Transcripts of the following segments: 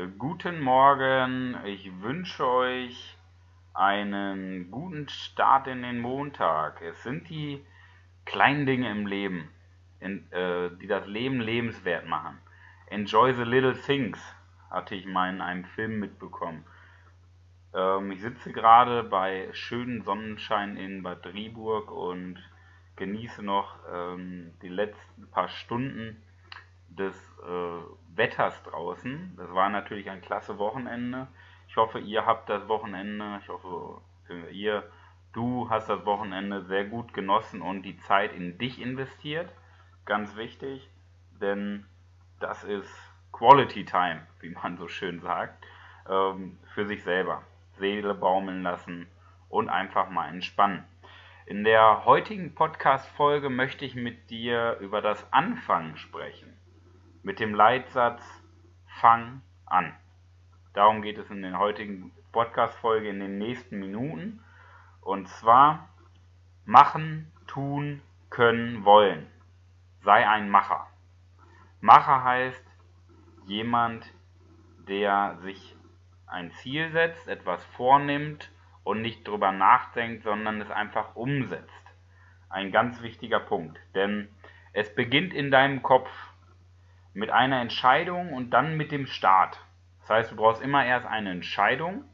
Äh, guten Morgen, ich wünsche euch einen guten Start in den Montag. Es sind die kleinen Dinge im Leben, in, äh, die das Leben lebenswert machen. Enjoy the little things, hatte ich mal in einem Film mitbekommen. Ähm, ich sitze gerade bei schönem Sonnenschein in Bad Driburg und genieße noch ähm, die letzten paar Stunden des äh, Wetters draußen. Das war natürlich ein klasse Wochenende. Ich hoffe, ihr habt das Wochenende, ich hoffe, ihr, du hast das Wochenende sehr gut genossen und die Zeit in dich investiert. Ganz wichtig, denn das ist Quality Time, wie man so schön sagt, ähm, für sich selber. Seele baumeln lassen und einfach mal entspannen. In der heutigen Podcast-Folge möchte ich mit dir über das Anfangen sprechen. Mit dem Leitsatz Fang an. Darum geht es in der heutigen Podcast-Folge in den nächsten Minuten. Und zwar machen, tun, können, wollen. Sei ein Macher. Macher heißt jemand, der sich ein Ziel setzt, etwas vornimmt und nicht drüber nachdenkt, sondern es einfach umsetzt. Ein ganz wichtiger Punkt, denn es beginnt in deinem Kopf mit einer Entscheidung und dann mit dem Start. Das heißt, du brauchst immer erst eine Entscheidung,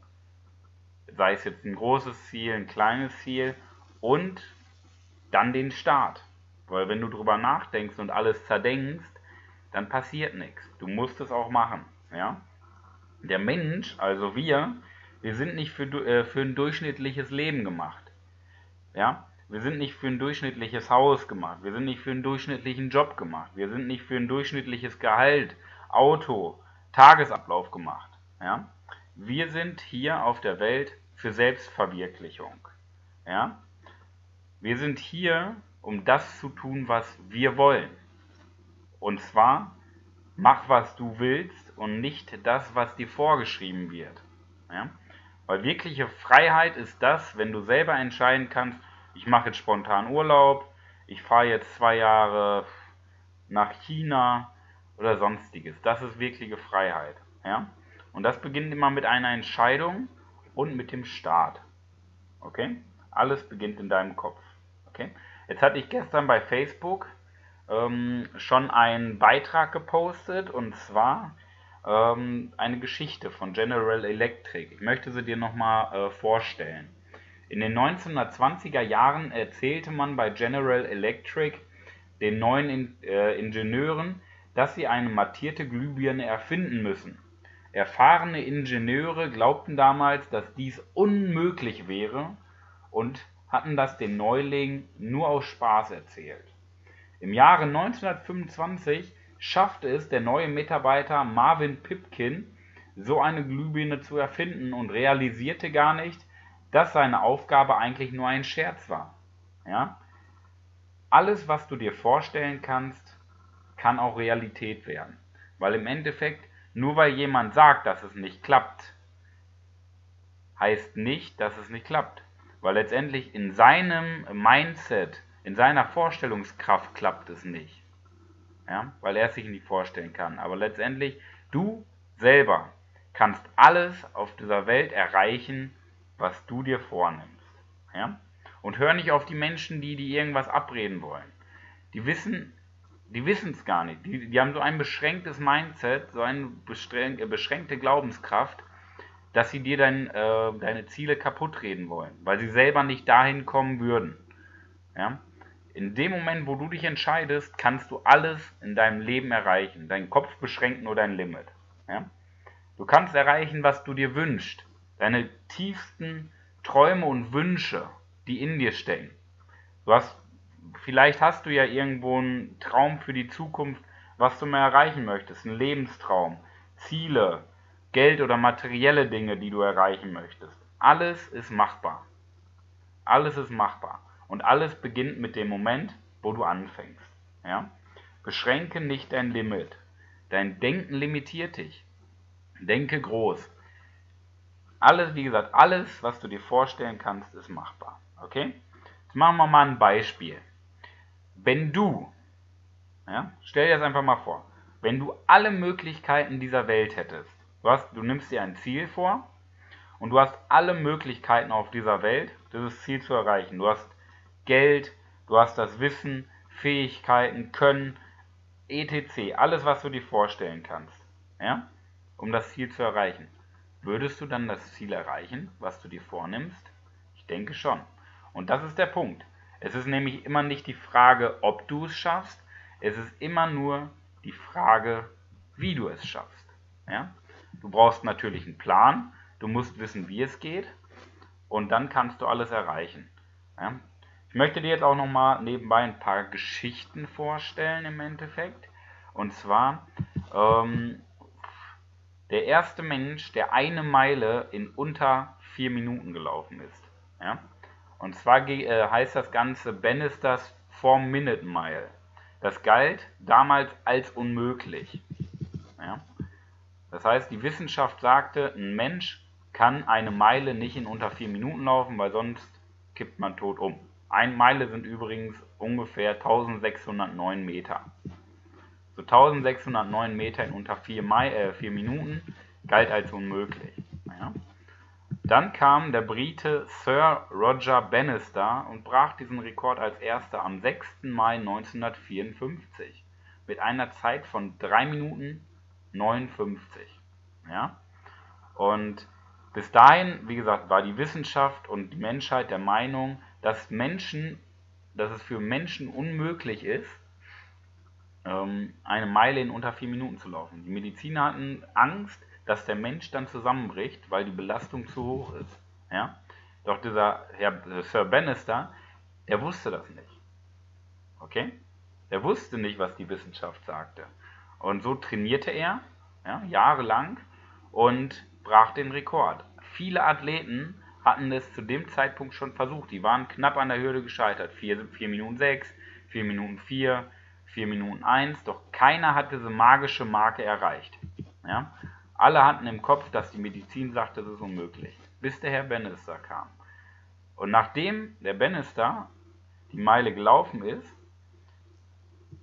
sei es jetzt ein großes Ziel, ein kleines Ziel und dann den Start. Weil wenn du drüber nachdenkst und alles zerdenkst, dann passiert nichts. Du musst es auch machen. Ja? Der Mensch, also wir, wir sind nicht für, äh, für ein durchschnittliches Leben gemacht. Ja? Wir sind nicht für ein durchschnittliches Haus gemacht. Wir sind nicht für einen durchschnittlichen Job gemacht. Wir sind nicht für ein durchschnittliches Gehalt, Auto, Tagesablauf gemacht. Ja? Wir sind hier auf der Welt für Selbstverwirklichung. Ja? Wir sind hier, um das zu tun, was wir wollen. Und zwar, mach, was du willst und nicht das, was dir vorgeschrieben wird. Ja? Weil wirkliche Freiheit ist das, wenn du selber entscheiden kannst, ich mache jetzt spontan Urlaub, ich fahre jetzt zwei Jahre nach China oder sonstiges. Das ist wirkliche Freiheit. Ja? Und das beginnt immer mit einer Entscheidung und mit dem Start. Okay? Alles beginnt in deinem Kopf. Okay? Jetzt hatte ich gestern bei Facebook ähm, schon einen Beitrag gepostet und zwar ähm, eine Geschichte von General Electric. Ich möchte sie dir nochmal äh, vorstellen. In den 1920er Jahren erzählte man bei General Electric den neuen äh, Ingenieuren, dass sie eine mattierte Glühbirne erfinden müssen. Erfahrene Ingenieure glaubten damals, dass dies unmöglich wäre und hatten das den Neulingen nur aus Spaß erzählt. Im Jahre 1925 schaffte es der neue Mitarbeiter Marvin Pipkin, so eine Glühbirne zu erfinden und realisierte gar nicht, dass seine Aufgabe eigentlich nur ein Scherz war. Ja? Alles, was du dir vorstellen kannst, kann auch Realität werden. Weil im Endeffekt, nur weil jemand sagt, dass es nicht klappt, heißt nicht, dass es nicht klappt. Weil letztendlich in seinem Mindset, in seiner Vorstellungskraft klappt es nicht. Ja? Weil er es sich nicht vorstellen kann. Aber letztendlich, du selber kannst alles auf dieser Welt erreichen, was du dir vornimmst. Ja? Und hör nicht auf die Menschen, die dir irgendwas abreden wollen. Die wissen die wissen es gar nicht. Die, die haben so ein beschränktes Mindset, so eine äh, beschränkte Glaubenskraft, dass sie dir dein, äh, deine Ziele kaputt reden wollen, weil sie selber nicht dahin kommen würden. Ja? In dem Moment, wo du dich entscheidest, kannst du alles in deinem Leben erreichen. Deinen Kopf beschränkt nur dein Limit. Ja? Du kannst erreichen, was du dir wünschst deine tiefsten Träume und Wünsche, die in dir stecken. Du hast, vielleicht hast du ja irgendwo einen Traum für die Zukunft, was du mehr erreichen möchtest, einen Lebenstraum, Ziele, Geld oder materielle Dinge, die du erreichen möchtest. Alles ist machbar. Alles ist machbar. Und alles beginnt mit dem Moment, wo du anfängst. Ja? Beschränke nicht dein Limit. Dein Denken limitiert dich. Denke groß. Alles, wie gesagt, alles, was du dir vorstellen kannst, ist machbar. Okay? Jetzt machen wir mal ein Beispiel. Wenn du, ja, stell dir das einfach mal vor, wenn du alle Möglichkeiten dieser Welt hättest, Du, hast, du nimmst dir ein Ziel vor und du hast alle Möglichkeiten auf dieser Welt, dieses Ziel zu erreichen. Du hast Geld, du hast das Wissen, Fähigkeiten, Können, etc. Alles, was du dir vorstellen kannst, ja, um das Ziel zu erreichen. Würdest du dann das Ziel erreichen, was du dir vornimmst? Ich denke schon. Und das ist der Punkt. Es ist nämlich immer nicht die Frage, ob du es schaffst, es ist immer nur die Frage, wie du es schaffst. Ja? Du brauchst natürlich einen Plan, du musst wissen, wie es geht und dann kannst du alles erreichen. Ja? Ich möchte dir jetzt auch nochmal nebenbei ein paar Geschichten vorstellen im Endeffekt. Und zwar ähm, der erste Mensch, der eine Meile in unter vier Minuten gelaufen ist. Ja? Und zwar äh, heißt das Ganze Bannisters 4-Minute-Mile. Das galt damals als unmöglich. Ja? Das heißt, die Wissenschaft sagte, ein Mensch kann eine Meile nicht in unter vier Minuten laufen, weil sonst kippt man tot um. Eine Meile sind übrigens ungefähr 1609 Meter. So 1609 Meter in unter vier, Mai, äh, vier Minuten galt als unmöglich. Ja? Dann kam der Brite Sir Roger Bannister und brach diesen Rekord als erster am 6. Mai 1954 mit einer Zeit von 3 Minuten 59. Ja? Und bis dahin, wie gesagt, war die Wissenschaft und die Menschheit der Meinung, dass Menschen, dass es für Menschen unmöglich ist, eine Meile in unter vier Minuten zu laufen. Die Mediziner hatten Angst, dass der Mensch dann zusammenbricht, weil die Belastung zu hoch ist. Ja? Doch dieser Herr Sir Bannister, der wusste das nicht. Okay? Er wusste nicht, was die Wissenschaft sagte. Und so trainierte er ja, jahrelang und brach den Rekord. Viele Athleten hatten es zu dem Zeitpunkt schon versucht. Die waren knapp an der Hürde gescheitert. 4, 4 Minuten 6, 4 Minuten 4, 4 Minuten 1. Doch keiner hat diese magische Marke erreicht. Ja? Alle hatten im Kopf, dass die Medizin sagte, das ist unmöglich. Bis der Herr Bannister kam. Und nachdem der Bannister die Meile gelaufen ist,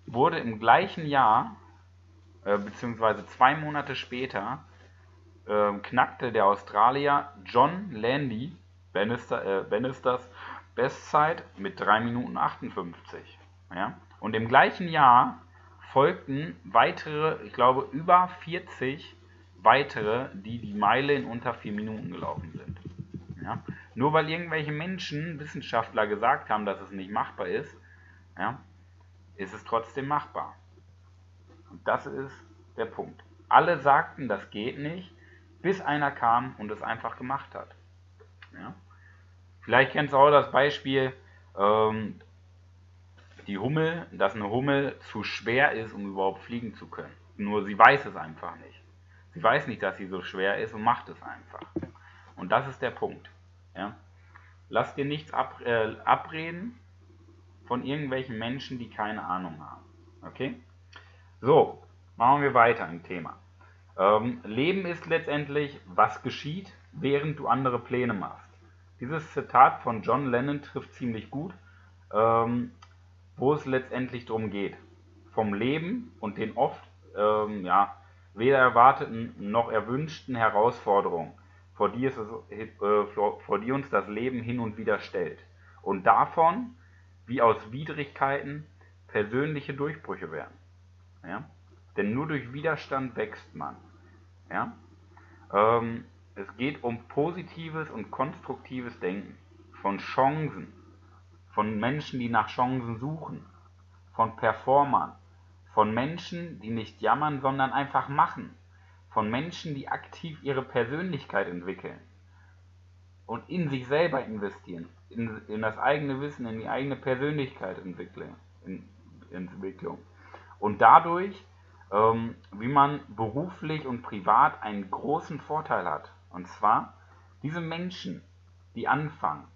wurde im gleichen Jahr, äh, beziehungsweise zwei Monate später, äh, knackte der Australier John Landy Bannister, äh, Bannisters Bestzeit mit 3 Minuten 58. Ja? Und im gleichen Jahr folgten weitere, ich glaube, über 40 weitere, die die Meile in unter vier Minuten gelaufen sind. Ja? Nur weil irgendwelche Menschen, Wissenschaftler gesagt haben, dass es nicht machbar ist, ja, ist es trotzdem machbar. Und das ist der Punkt. Alle sagten, das geht nicht, bis einer kam und es einfach gemacht hat. Ja? Vielleicht kennst du auch das Beispiel, ähm, die Hummel, dass eine Hummel zu schwer ist, um überhaupt fliegen zu können. Nur sie weiß es einfach nicht. Sie weiß nicht, dass sie so schwer ist und macht es einfach. Und das ist der Punkt. Ja? Lass dir nichts ab, äh, abreden von irgendwelchen Menschen, die keine Ahnung haben. Okay? So, machen wir weiter im Thema. Ähm, Leben ist letztendlich, was geschieht, während du andere Pläne machst. Dieses Zitat von John Lennon trifft ziemlich gut, ähm, wo es letztendlich darum geht. Vom Leben und den oft ähm, ja, weder erwarteten noch erwünschten Herausforderungen, vor die, es, äh, vor die uns das Leben hin und wieder stellt. Und davon, wie aus Widrigkeiten persönliche Durchbrüche werden. Ja? Denn nur durch Widerstand wächst man. Ja? Ähm, es geht um positives und konstruktives Denken, von Chancen, von Menschen, die nach Chancen suchen, von Performern, von Menschen, die nicht jammern, sondern einfach machen. Von Menschen, die aktiv ihre Persönlichkeit entwickeln und in sich selber investieren, in, in das eigene Wissen, in die eigene Persönlichkeit entwickeln, in, Entwicklung. Und dadurch, ähm, wie man beruflich und privat einen großen Vorteil hat. Und zwar, diese Menschen, die anfangen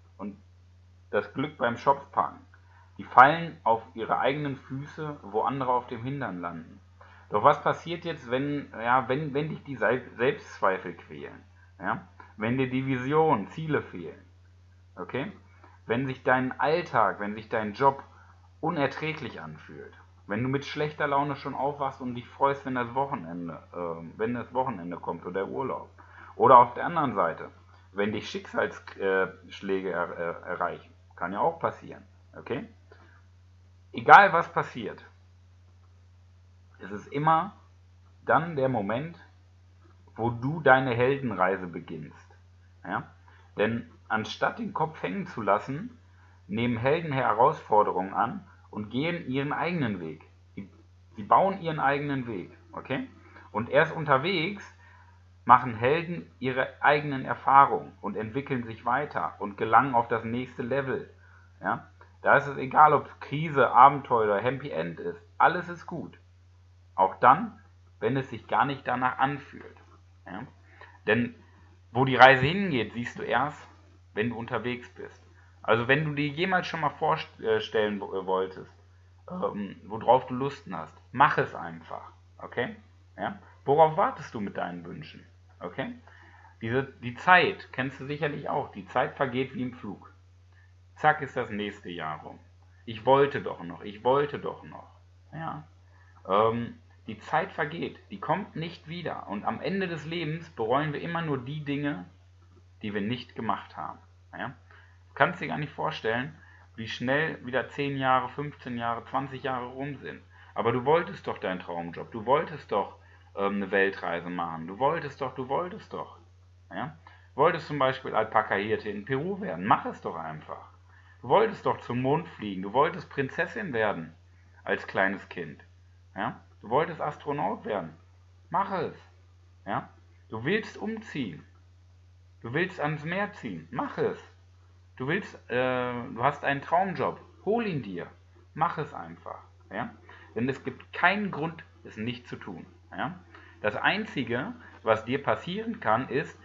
das Glück beim Schopf packen, die fallen auf ihre eigenen Füße, wo andere auf dem Hintern landen. Doch was passiert jetzt, wenn, ja, wenn, wenn dich die Selbstzweifel quälen? Ja? Wenn dir die Vision, Ziele fehlen? Okay? Wenn sich dein Alltag, wenn sich dein Job unerträglich anfühlt? Wenn du mit schlechter Laune schon aufwachst und dich freust, wenn das Wochenende, äh, wenn das Wochenende kommt oder der Urlaub. Oder auf der anderen Seite, wenn dich Schicksalsschläge er, er, erreichen. Kann ja auch passieren. Okay? Egal was passiert, es ist immer dann der Moment, wo du deine Heldenreise beginnst. Ja? Denn anstatt den Kopf hängen zu lassen, nehmen Helden Herausforderungen an und gehen ihren eigenen Weg. Sie bauen ihren eigenen Weg. Okay? Und erst unterwegs machen Helden ihre eigenen Erfahrungen und entwickeln sich weiter und gelangen auf das nächste Level. Ja? Da ist es egal, ob Krise, Abenteuer oder Happy End ist. Alles ist gut. Auch dann, wenn es sich gar nicht danach anfühlt. Ja? Denn wo die Reise hingeht, siehst du erst, wenn du unterwegs bist. Also wenn du dir jemals schon mal vorstellen wolltest, ähm, worauf du Lusten hast, mach es einfach. Okay? Ja? Worauf wartest du mit deinen Wünschen? Okay? Diese, die Zeit kennst du sicherlich auch. Die Zeit vergeht wie im Flug. Zack ist das nächste Jahr rum. Ich wollte doch noch, ich wollte doch noch. Ja. Ähm, die Zeit vergeht, die kommt nicht wieder. Und am Ende des Lebens bereuen wir immer nur die Dinge, die wir nicht gemacht haben. Ja? Du kannst dir gar nicht vorstellen, wie schnell wieder 10 Jahre, 15 Jahre, 20 Jahre rum sind. Aber du wolltest doch deinen Traumjob, du wolltest doch ähm, eine Weltreise machen, du wolltest doch, du wolltest doch. Ja? Wolltest zum Beispiel Alpaka-Hirte in Peru werden, mach es doch einfach. Du wolltest doch zum Mond fliegen, du wolltest Prinzessin werden als kleines Kind. Ja? Du wolltest Astronaut werden. Mach es. Ja? Du willst umziehen. Du willst ans Meer ziehen. Mach es. Du willst, äh, du hast einen Traumjob. Hol ihn dir. Mach es einfach. Ja? Denn es gibt keinen Grund, es nicht zu tun. Ja? Das Einzige, was dir passieren kann, ist,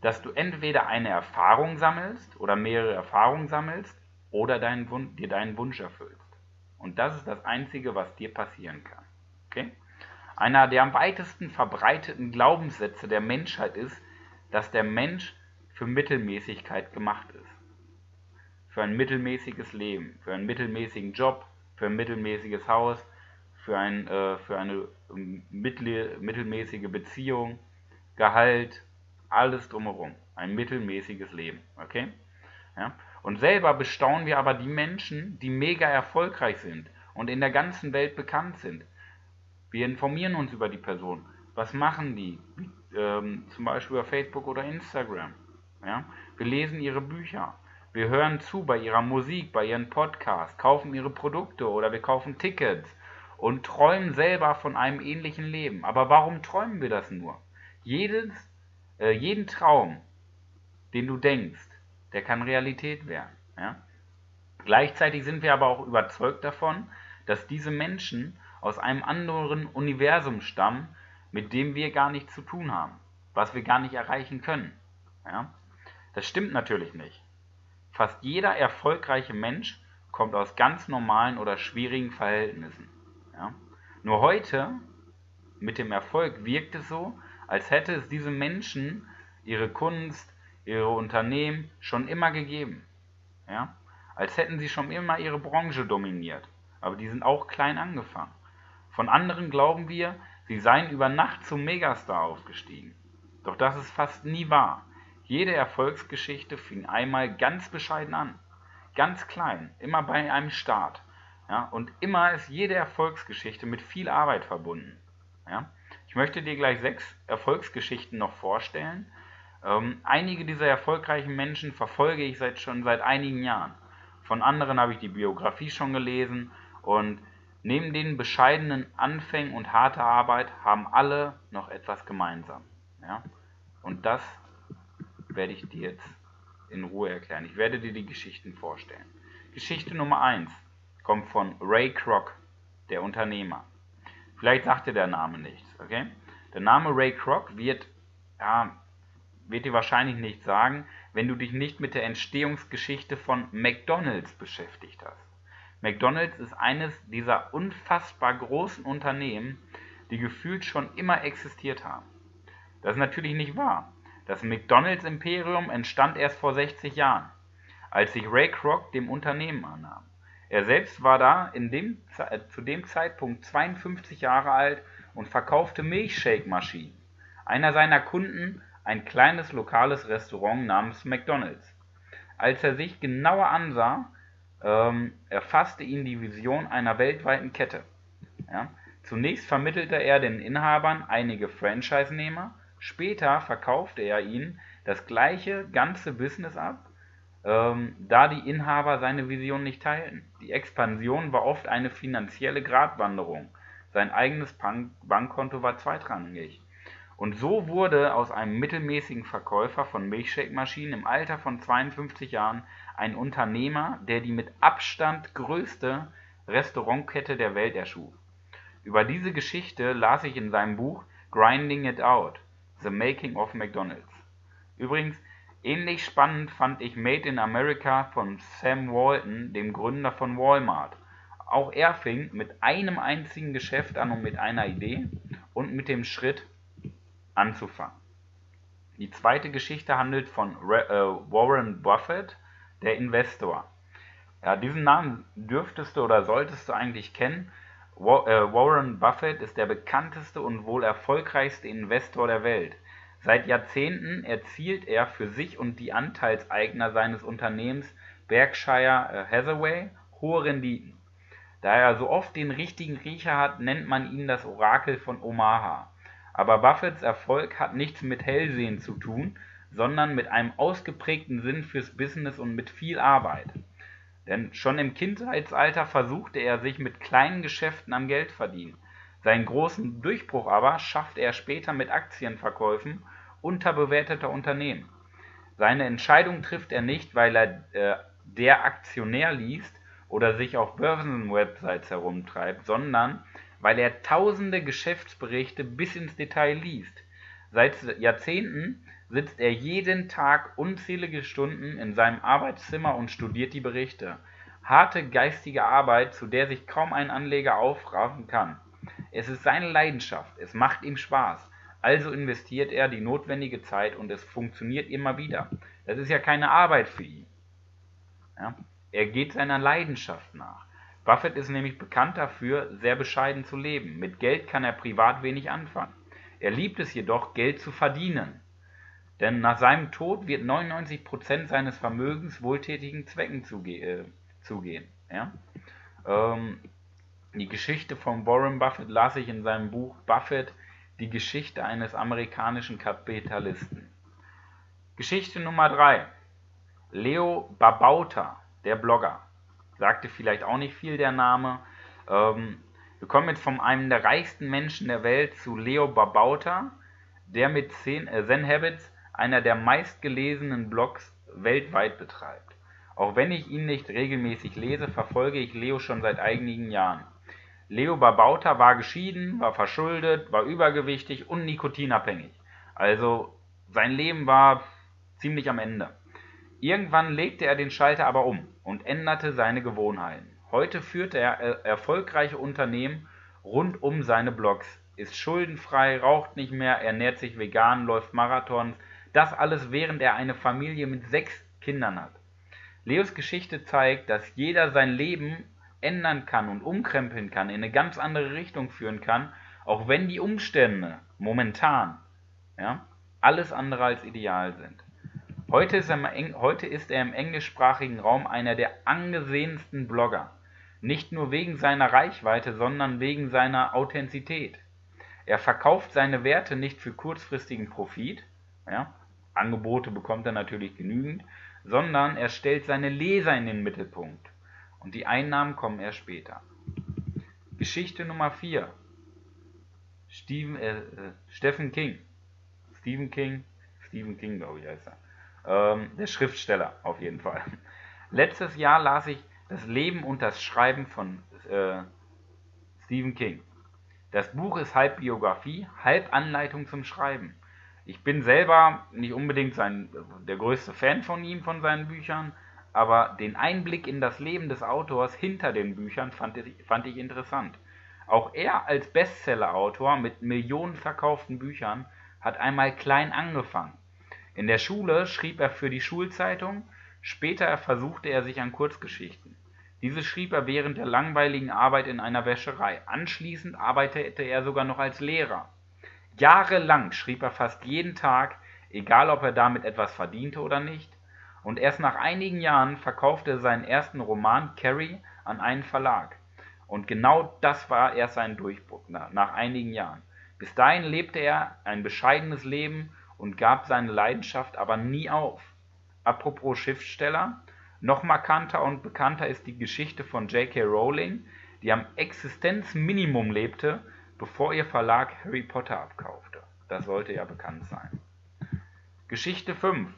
dass du entweder eine Erfahrung sammelst oder mehrere Erfahrungen sammelst oder deinen dir deinen Wunsch erfüllst. Und das ist das Einzige, was dir passieren kann. Okay? Einer der am weitesten verbreiteten Glaubenssätze der Menschheit ist, dass der Mensch für Mittelmäßigkeit gemacht ist. Für ein mittelmäßiges Leben, für einen mittelmäßigen Job, für ein mittelmäßiges Haus, für, ein, äh, für eine ähm, mittel, mittelmäßige Beziehung, Gehalt, alles drumherum. Ein mittelmäßiges Leben. Okay? Ja? Und selber bestaunen wir aber die Menschen, die mega erfolgreich sind und in der ganzen Welt bekannt sind. Wir informieren uns über die Person. Was machen die? Ähm, zum Beispiel über Facebook oder Instagram. Ja? Wir lesen ihre Bücher. Wir hören zu bei ihrer Musik, bei ihren Podcasts, kaufen ihre Produkte oder wir kaufen Tickets und träumen selber von einem ähnlichen Leben. Aber warum träumen wir das nur? Jedes, äh, jeden Traum, den du denkst, der kann Realität werden. Ja? Gleichzeitig sind wir aber auch überzeugt davon, dass diese Menschen aus einem anderen Universum stammen, mit dem wir gar nichts zu tun haben, was wir gar nicht erreichen können. Ja? Das stimmt natürlich nicht. Fast jeder erfolgreiche Mensch kommt aus ganz normalen oder schwierigen Verhältnissen. Ja? Nur heute, mit dem Erfolg, wirkt es so, als hätte es diese Menschen, ihre Kunst, ihre Unternehmen schon immer gegeben. Ja? Als hätten sie schon immer ihre Branche dominiert. Aber die sind auch klein angefangen. Von anderen glauben wir, sie seien über Nacht zum Megastar aufgestiegen. Doch das ist fast nie wahr. Jede Erfolgsgeschichte fing einmal ganz bescheiden an. Ganz klein, immer bei einem Start. Ja, und immer ist jede Erfolgsgeschichte mit viel Arbeit verbunden. Ja. Ich möchte dir gleich sechs Erfolgsgeschichten noch vorstellen. Ähm, einige dieser erfolgreichen Menschen verfolge ich seit, schon seit einigen Jahren. Von anderen habe ich die Biografie schon gelesen und Neben den bescheidenen Anfängen und harter Arbeit haben alle noch etwas gemeinsam. Ja? Und das werde ich dir jetzt in Ruhe erklären. Ich werde dir die Geschichten vorstellen. Geschichte Nummer 1 kommt von Ray Kroc, der Unternehmer. Vielleicht sagt dir der Name nichts, okay? Der Name Ray Kroc wird, ja, wird dir wahrscheinlich nichts sagen, wenn du dich nicht mit der Entstehungsgeschichte von McDonald's beschäftigt hast. McDonald's ist eines dieser unfassbar großen Unternehmen, die gefühlt schon immer existiert haben. Das ist natürlich nicht wahr. Das McDonald's-Imperium entstand erst vor 60 Jahren, als sich Ray Kroc dem Unternehmen annahm. Er selbst war da dem, äh, zu dem Zeitpunkt 52 Jahre alt und verkaufte Milchshake-Maschinen. Einer seiner Kunden ein kleines lokales Restaurant namens McDonald's. Als er sich genauer ansah, ähm, erfasste ihn die Vision einer weltweiten Kette. Ja? Zunächst vermittelte er den Inhabern einige Franchise-Nehmer, später verkaufte er ihnen das gleiche ganze Business ab, ähm, da die Inhaber seine Vision nicht teilten. Die Expansion war oft eine finanzielle Gratwanderung, sein eigenes Bank Bankkonto war zweitrangig. Und so wurde aus einem mittelmäßigen Verkäufer von Milchshake-Maschinen im Alter von 52 Jahren ein Unternehmer, der die mit Abstand größte Restaurantkette der Welt erschuf. Über diese Geschichte las ich in seinem Buch Grinding It Out: The Making of McDonald's. Übrigens, ähnlich spannend fand ich Made in America von Sam Walton, dem Gründer von Walmart. Auch er fing mit einem einzigen Geschäft an und mit einer Idee und mit dem Schritt anzufangen. Die zweite Geschichte handelt von äh, Warren Buffett, der Investor. Ja, diesen Namen dürftest du oder solltest du eigentlich kennen. Äh, Warren Buffett ist der bekannteste und wohl erfolgreichste Investor der Welt. Seit Jahrzehnten erzielt er für sich und die Anteilseigner seines Unternehmens Berkshire äh, Hathaway hohe Renditen. Da er so oft den richtigen Riecher hat, nennt man ihn das Orakel von Omaha. Aber Buffetts Erfolg hat nichts mit Hellsehen zu tun, sondern mit einem ausgeprägten Sinn fürs Business und mit viel Arbeit. Denn schon im Kindheitsalter versuchte er sich mit kleinen Geschäften am Geldverdienen. Seinen großen Durchbruch aber schaffte er später mit Aktienverkäufen unterbewerteter Unternehmen. Seine Entscheidung trifft er nicht, weil er äh, der Aktionär liest oder sich auf Börsenwebsites herumtreibt, sondern weil er tausende Geschäftsberichte bis ins Detail liest. Seit Jahrzehnten sitzt er jeden Tag unzählige Stunden in seinem Arbeitszimmer und studiert die Berichte. Harte geistige Arbeit, zu der sich kaum ein Anleger aufraffen kann. Es ist seine Leidenschaft, es macht ihm Spaß. Also investiert er die notwendige Zeit und es funktioniert immer wieder. Das ist ja keine Arbeit für ihn. Ja? Er geht seiner Leidenschaft nach. Buffett ist nämlich bekannt dafür, sehr bescheiden zu leben. Mit Geld kann er privat wenig anfangen. Er liebt es jedoch, Geld zu verdienen. Denn nach seinem Tod wird 99% seines Vermögens wohltätigen Zwecken zuge äh, zugehen. Ja? Ähm, die Geschichte von Warren Buffett las ich in seinem Buch Buffett, die Geschichte eines amerikanischen Kapitalisten. Geschichte Nummer 3. Leo Babauta, der Blogger sagte vielleicht auch nicht viel der Name. Ähm, wir kommen jetzt von einem der reichsten Menschen der Welt zu Leo Babauta, der mit Zen, äh, Zen Habits einer der meistgelesenen Blogs weltweit betreibt. Auch wenn ich ihn nicht regelmäßig lese, verfolge ich Leo schon seit einigen Jahren. Leo Babauta war geschieden, war verschuldet, war übergewichtig und nikotinabhängig. Also sein Leben war ziemlich am Ende. Irgendwann legte er den Schalter aber um und änderte seine Gewohnheiten. Heute führt er erfolgreiche Unternehmen rund um seine Blogs, ist schuldenfrei, raucht nicht mehr, ernährt sich vegan, läuft Marathons, das alles während er eine Familie mit sechs Kindern hat. Leos Geschichte zeigt, dass jeder sein Leben ändern kann und umkrempeln kann, in eine ganz andere Richtung führen kann, auch wenn die Umstände momentan ja, alles andere als ideal sind. Heute ist, er, heute ist er im englischsprachigen Raum einer der angesehensten Blogger. Nicht nur wegen seiner Reichweite, sondern wegen seiner Authentizität. Er verkauft seine Werte nicht für kurzfristigen Profit, ja, Angebote bekommt er natürlich genügend, sondern er stellt seine Leser in den Mittelpunkt. Und die Einnahmen kommen erst später. Geschichte Nummer 4. Stephen, äh, äh, Stephen King. Stephen King, Stephen King, glaube ich, heißt er. Ähm, der Schriftsteller auf jeden Fall. Letztes Jahr las ich Das Leben und das Schreiben von äh, Stephen King. Das Buch ist halb Biografie, halb Anleitung zum Schreiben. Ich bin selber nicht unbedingt sein, der größte Fan von ihm, von seinen Büchern, aber den Einblick in das Leben des Autors hinter den Büchern fand ich, fand ich interessant. Auch er als Bestseller-Autor mit Millionen verkauften Büchern hat einmal klein angefangen in der Schule schrieb er für die Schulzeitung, später versuchte er sich an Kurzgeschichten. Diese schrieb er während der langweiligen Arbeit in einer Wäscherei. Anschließend arbeitete er sogar noch als Lehrer. Jahrelang schrieb er fast jeden Tag, egal ob er damit etwas verdiente oder nicht, und erst nach einigen Jahren verkaufte er seinen ersten Roman Carrie an einen Verlag. Und genau das war erst sein Durchbruch nach einigen Jahren. Bis dahin lebte er ein bescheidenes Leben und gab seine Leidenschaft aber nie auf. Apropos Schriftsteller, noch markanter und bekannter ist die Geschichte von J.K. Rowling, die am Existenzminimum lebte, bevor ihr Verlag Harry Potter abkaufte. Das sollte ja bekannt sein. Geschichte 5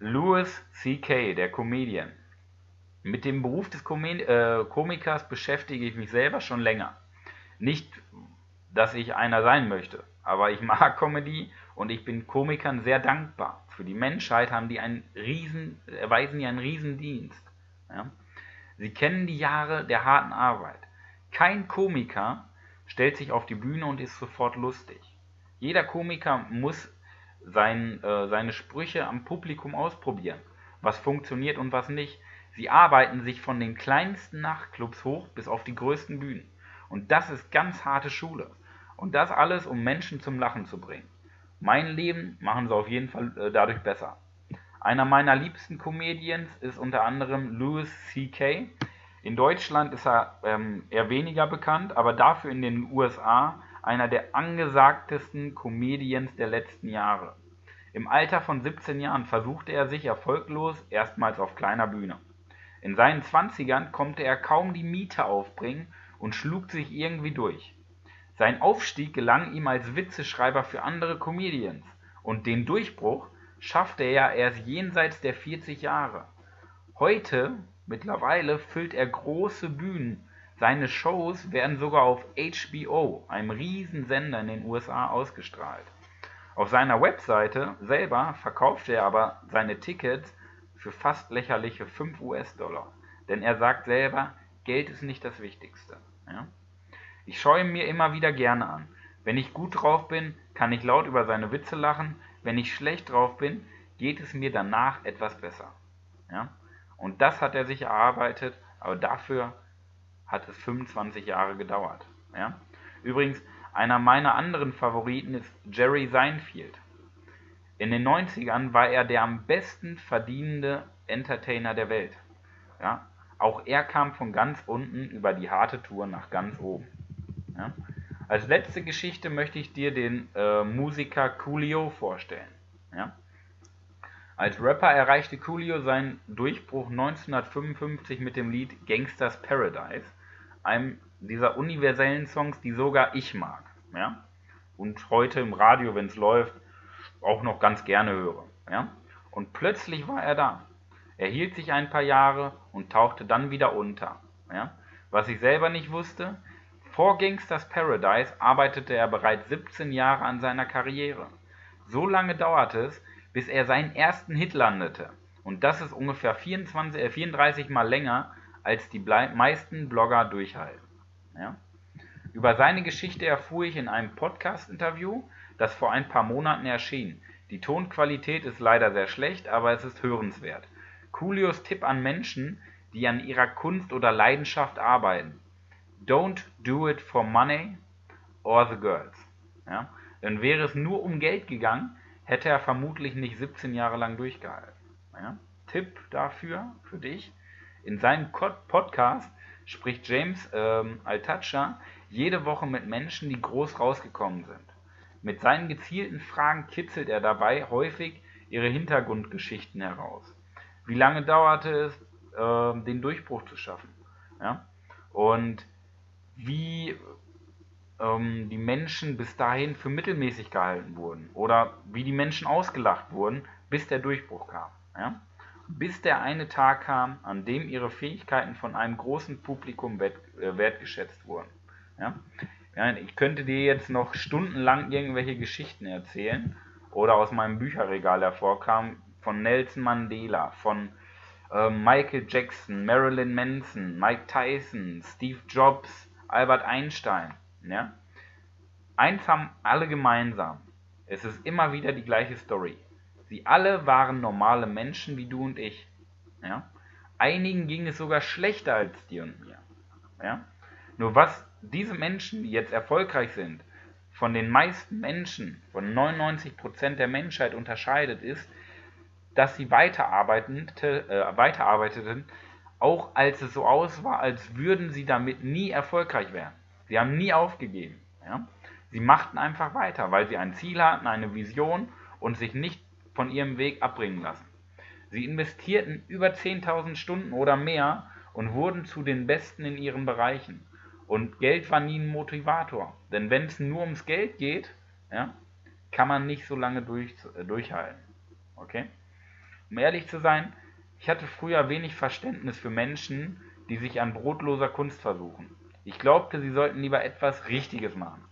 Louis C.K., der Comedian. Mit dem Beruf des äh, Komikers beschäftige ich mich selber schon länger. Nicht, dass ich einer sein möchte, aber ich mag Comedy und ich bin Komikern sehr dankbar. Für die Menschheit haben die einen riesen, erweisen die einen Riesendienst. Ja? Sie kennen die Jahre der harten Arbeit. Kein Komiker stellt sich auf die Bühne und ist sofort lustig. Jeder Komiker muss sein, äh, seine Sprüche am Publikum ausprobieren, was funktioniert und was nicht. Sie arbeiten sich von den kleinsten Nachtclubs hoch bis auf die größten Bühnen. Und das ist ganz harte Schule. Und das alles, um Menschen zum Lachen zu bringen. Mein Leben machen sie auf jeden Fall äh, dadurch besser. Einer meiner liebsten Comedians ist unter anderem Louis C.K. In Deutschland ist er ähm, eher weniger bekannt, aber dafür in den USA einer der angesagtesten Comedians der letzten Jahre. Im Alter von 17 Jahren versuchte er sich erfolglos erstmals auf kleiner Bühne. In seinen 20ern konnte er kaum die Miete aufbringen und schlug sich irgendwie durch. Sein Aufstieg gelang ihm als Witzeschreiber für andere Comedians, und den Durchbruch schaffte er erst jenseits der 40 Jahre. Heute, mittlerweile, füllt er große Bühnen. Seine Shows werden sogar auf HBO, einem Riesensender in den USA, ausgestrahlt. Auf seiner Webseite selber verkauft er aber seine Tickets für fast lächerliche 5 US-Dollar. Denn er sagt selber, Geld ist nicht das Wichtigste. Ja? Ich schaue ihn mir immer wieder gerne an. Wenn ich gut drauf bin, kann ich laut über seine Witze lachen. Wenn ich schlecht drauf bin, geht es mir danach etwas besser. Ja? Und das hat er sich erarbeitet, aber dafür hat es 25 Jahre gedauert. Ja? Übrigens, einer meiner anderen Favoriten ist Jerry Seinfeld. In den 90ern war er der am besten verdienende Entertainer der Welt. Ja? Auch er kam von ganz unten über die harte Tour nach ganz oben. Ja? Als letzte Geschichte möchte ich dir den äh, Musiker Coolio vorstellen. Ja? Als Rapper erreichte Coolio seinen Durchbruch 1955 mit dem Lied Gangsters Paradise, einem dieser universellen Songs, die sogar ich mag. Ja? Und heute im Radio, wenn es läuft, auch noch ganz gerne höre. Ja? Und plötzlich war er da. Er hielt sich ein paar Jahre und tauchte dann wieder unter. Ja? Was ich selber nicht wusste, vor Gangsters Paradise arbeitete er bereits 17 Jahre an seiner Karriere. So lange dauerte es, bis er seinen ersten Hit landete. Und das ist ungefähr 24, äh 34 Mal länger, als die meisten Blogger durchhalten. Ja? Über seine Geschichte erfuhr ich in einem Podcast-Interview, das vor ein paar Monaten erschien. Die Tonqualität ist leider sehr schlecht, aber es ist hörenswert. Coolios Tipp an Menschen, die an ihrer Kunst oder Leidenschaft arbeiten. Don't do it for money or the girls. Ja? Denn wäre es nur um Geld gegangen, hätte er vermutlich nicht 17 Jahre lang durchgehalten. Ja? Tipp dafür, für dich, in seinem Podcast spricht James ähm, Altacha jede Woche mit Menschen, die groß rausgekommen sind. Mit seinen gezielten Fragen kitzelt er dabei häufig ihre Hintergrundgeschichten heraus. Wie lange dauerte es, äh, den Durchbruch zu schaffen? Ja? Und wie ähm, die Menschen bis dahin für mittelmäßig gehalten wurden oder wie die Menschen ausgelacht wurden, bis der Durchbruch kam. Ja? Bis der eine Tag kam, an dem ihre Fähigkeiten von einem großen Publikum wert, äh, wertgeschätzt wurden. Ja? Ja, ich könnte dir jetzt noch stundenlang irgendwelche Geschichten erzählen oder aus meinem Bücherregal hervorkamen von Nelson Mandela, von äh, Michael Jackson, Marilyn Manson, Mike Tyson, Steve Jobs, Albert Einstein. Ja? Eins haben alle gemeinsam. Es ist immer wieder die gleiche Story. Sie alle waren normale Menschen wie du und ich. Ja? Einigen ging es sogar schlechter als dir und mir. Ja? Nur was diese Menschen, die jetzt erfolgreich sind, von den meisten Menschen, von 99% der Menschheit unterscheidet, ist, dass sie weiterarbeiteten, äh, weiterarbeiteten, auch als es so aussah, als würden sie damit nie erfolgreich werden. Sie haben nie aufgegeben. Ja? Sie machten einfach weiter, weil sie ein Ziel hatten, eine Vision und sich nicht von ihrem Weg abbringen lassen. Sie investierten über 10.000 Stunden oder mehr und wurden zu den Besten in ihren Bereichen. Und Geld war nie ein Motivator. Denn wenn es nur ums Geld geht, ja, kann man nicht so lange durch, äh, durchhalten. Okay? Um ehrlich zu sein, ich hatte früher wenig Verständnis für Menschen, die sich an brotloser Kunst versuchen. Ich glaubte, sie sollten lieber etwas Richtiges machen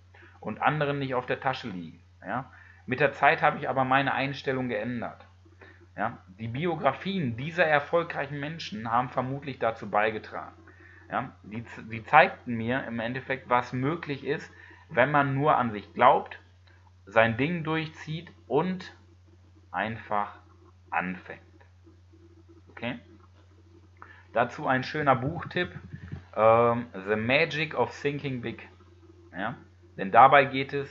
und anderen nicht auf der Tasche liegen. Ja? Mit der Zeit habe ich aber meine Einstellung geändert. Ja? Die Biografien dieser erfolgreichen Menschen haben vermutlich dazu beigetragen. Ja? Die, die zeigten mir im Endeffekt, was möglich ist, wenn man nur an sich glaubt, sein Ding durchzieht und einfach anfängt. Okay? Dazu ein schöner Buchtipp: ähm, The Magic of Thinking Big. Ja? Denn dabei geht es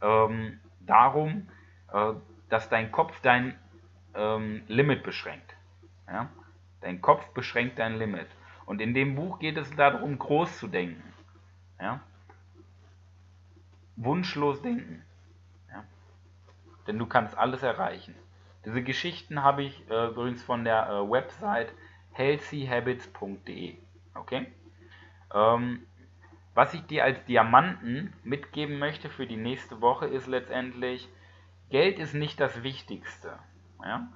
ähm, darum, äh, dass dein Kopf dein ähm, Limit beschränkt. Ja? Dein Kopf beschränkt dein Limit. Und in dem Buch geht es darum, groß zu denken. Ja? Wunschlos denken. Ja? Denn du kannst alles erreichen. Diese Geschichten habe ich äh, übrigens von der äh, Website healthyhabits.de. Okay? Ähm, was ich dir als Diamanten mitgeben möchte für die nächste Woche ist letztendlich, Geld ist nicht das Wichtigste. Ja?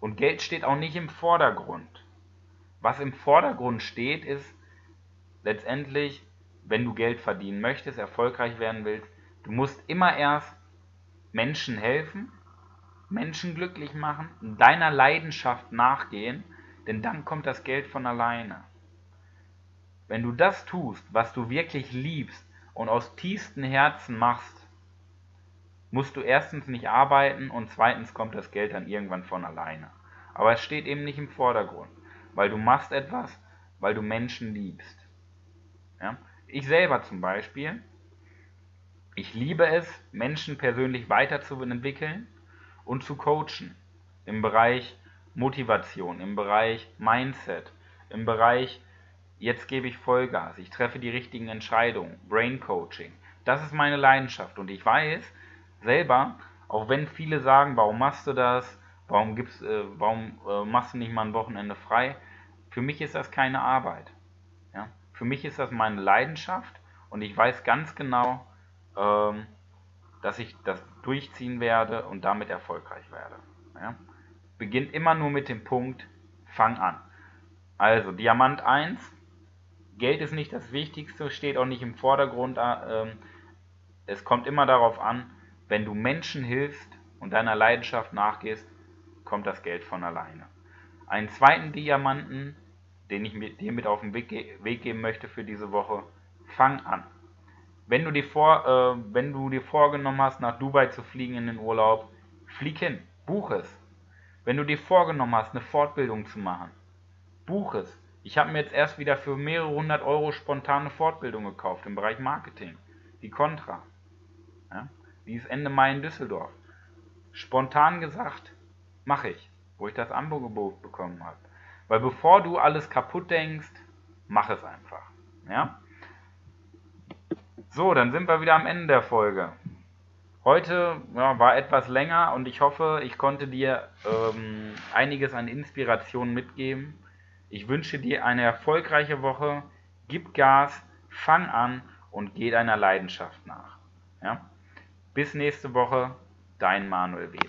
Und Geld steht auch nicht im Vordergrund. Was im Vordergrund steht, ist letztendlich, wenn du Geld verdienen möchtest, erfolgreich werden willst, du musst immer erst Menschen helfen, Menschen glücklich machen, deiner Leidenschaft nachgehen, denn dann kommt das Geld von alleine. Wenn du das tust, was du wirklich liebst und aus tiefstem Herzen machst, musst du erstens nicht arbeiten und zweitens kommt das Geld dann irgendwann von alleine. Aber es steht eben nicht im Vordergrund, weil du machst etwas, weil du Menschen liebst. Ja? Ich selber zum Beispiel, ich liebe es, Menschen persönlich weiterzuentwickeln und zu coachen im Bereich Motivation, im Bereich Mindset, im Bereich jetzt gebe ich Vollgas, ich treffe die richtigen Entscheidungen, Brain Coaching. Das ist meine Leidenschaft und ich weiß selber, auch wenn viele sagen, warum machst du das, warum, gibst, äh, warum äh, machst du nicht mal ein Wochenende frei, für mich ist das keine Arbeit. Ja? Für mich ist das meine Leidenschaft und ich weiß ganz genau, ähm, dass ich das durchziehen werde und damit erfolgreich werde. Ja? Beginnt immer nur mit dem Punkt, fang an. Also Diamant 1, Geld ist nicht das Wichtigste, steht auch nicht im Vordergrund. Äh, es kommt immer darauf an, wenn du Menschen hilfst und deiner Leidenschaft nachgehst, kommt das Geld von alleine. Einen zweiten Diamanten, den ich dir mit auf den Weg, Weg geben möchte für diese Woche, fang an. Wenn du, dir vor, äh, wenn du dir vorgenommen hast, nach Dubai zu fliegen in den Urlaub, flieg hin, buch es. Wenn du dir vorgenommen hast, eine Fortbildung zu machen, buch es. Ich habe mir jetzt erst wieder für mehrere hundert Euro spontane Fortbildung gekauft im Bereich Marketing. Die Contra. Ja? Die ist Ende Mai in Düsseldorf. Spontan gesagt, mache ich, wo ich das Angebot bekommen habe. Weil bevor du alles kaputt denkst, mach es einfach. Ja? So, dann sind wir wieder am Ende der Folge. Heute ja, war etwas länger und ich hoffe, ich konnte dir ähm, einiges an Inspiration mitgeben ich wünsche dir eine erfolgreiche Woche. Gib Gas, fang an und geh deiner Leidenschaft nach. Ja? Bis nächste Woche, dein Manuel Weber.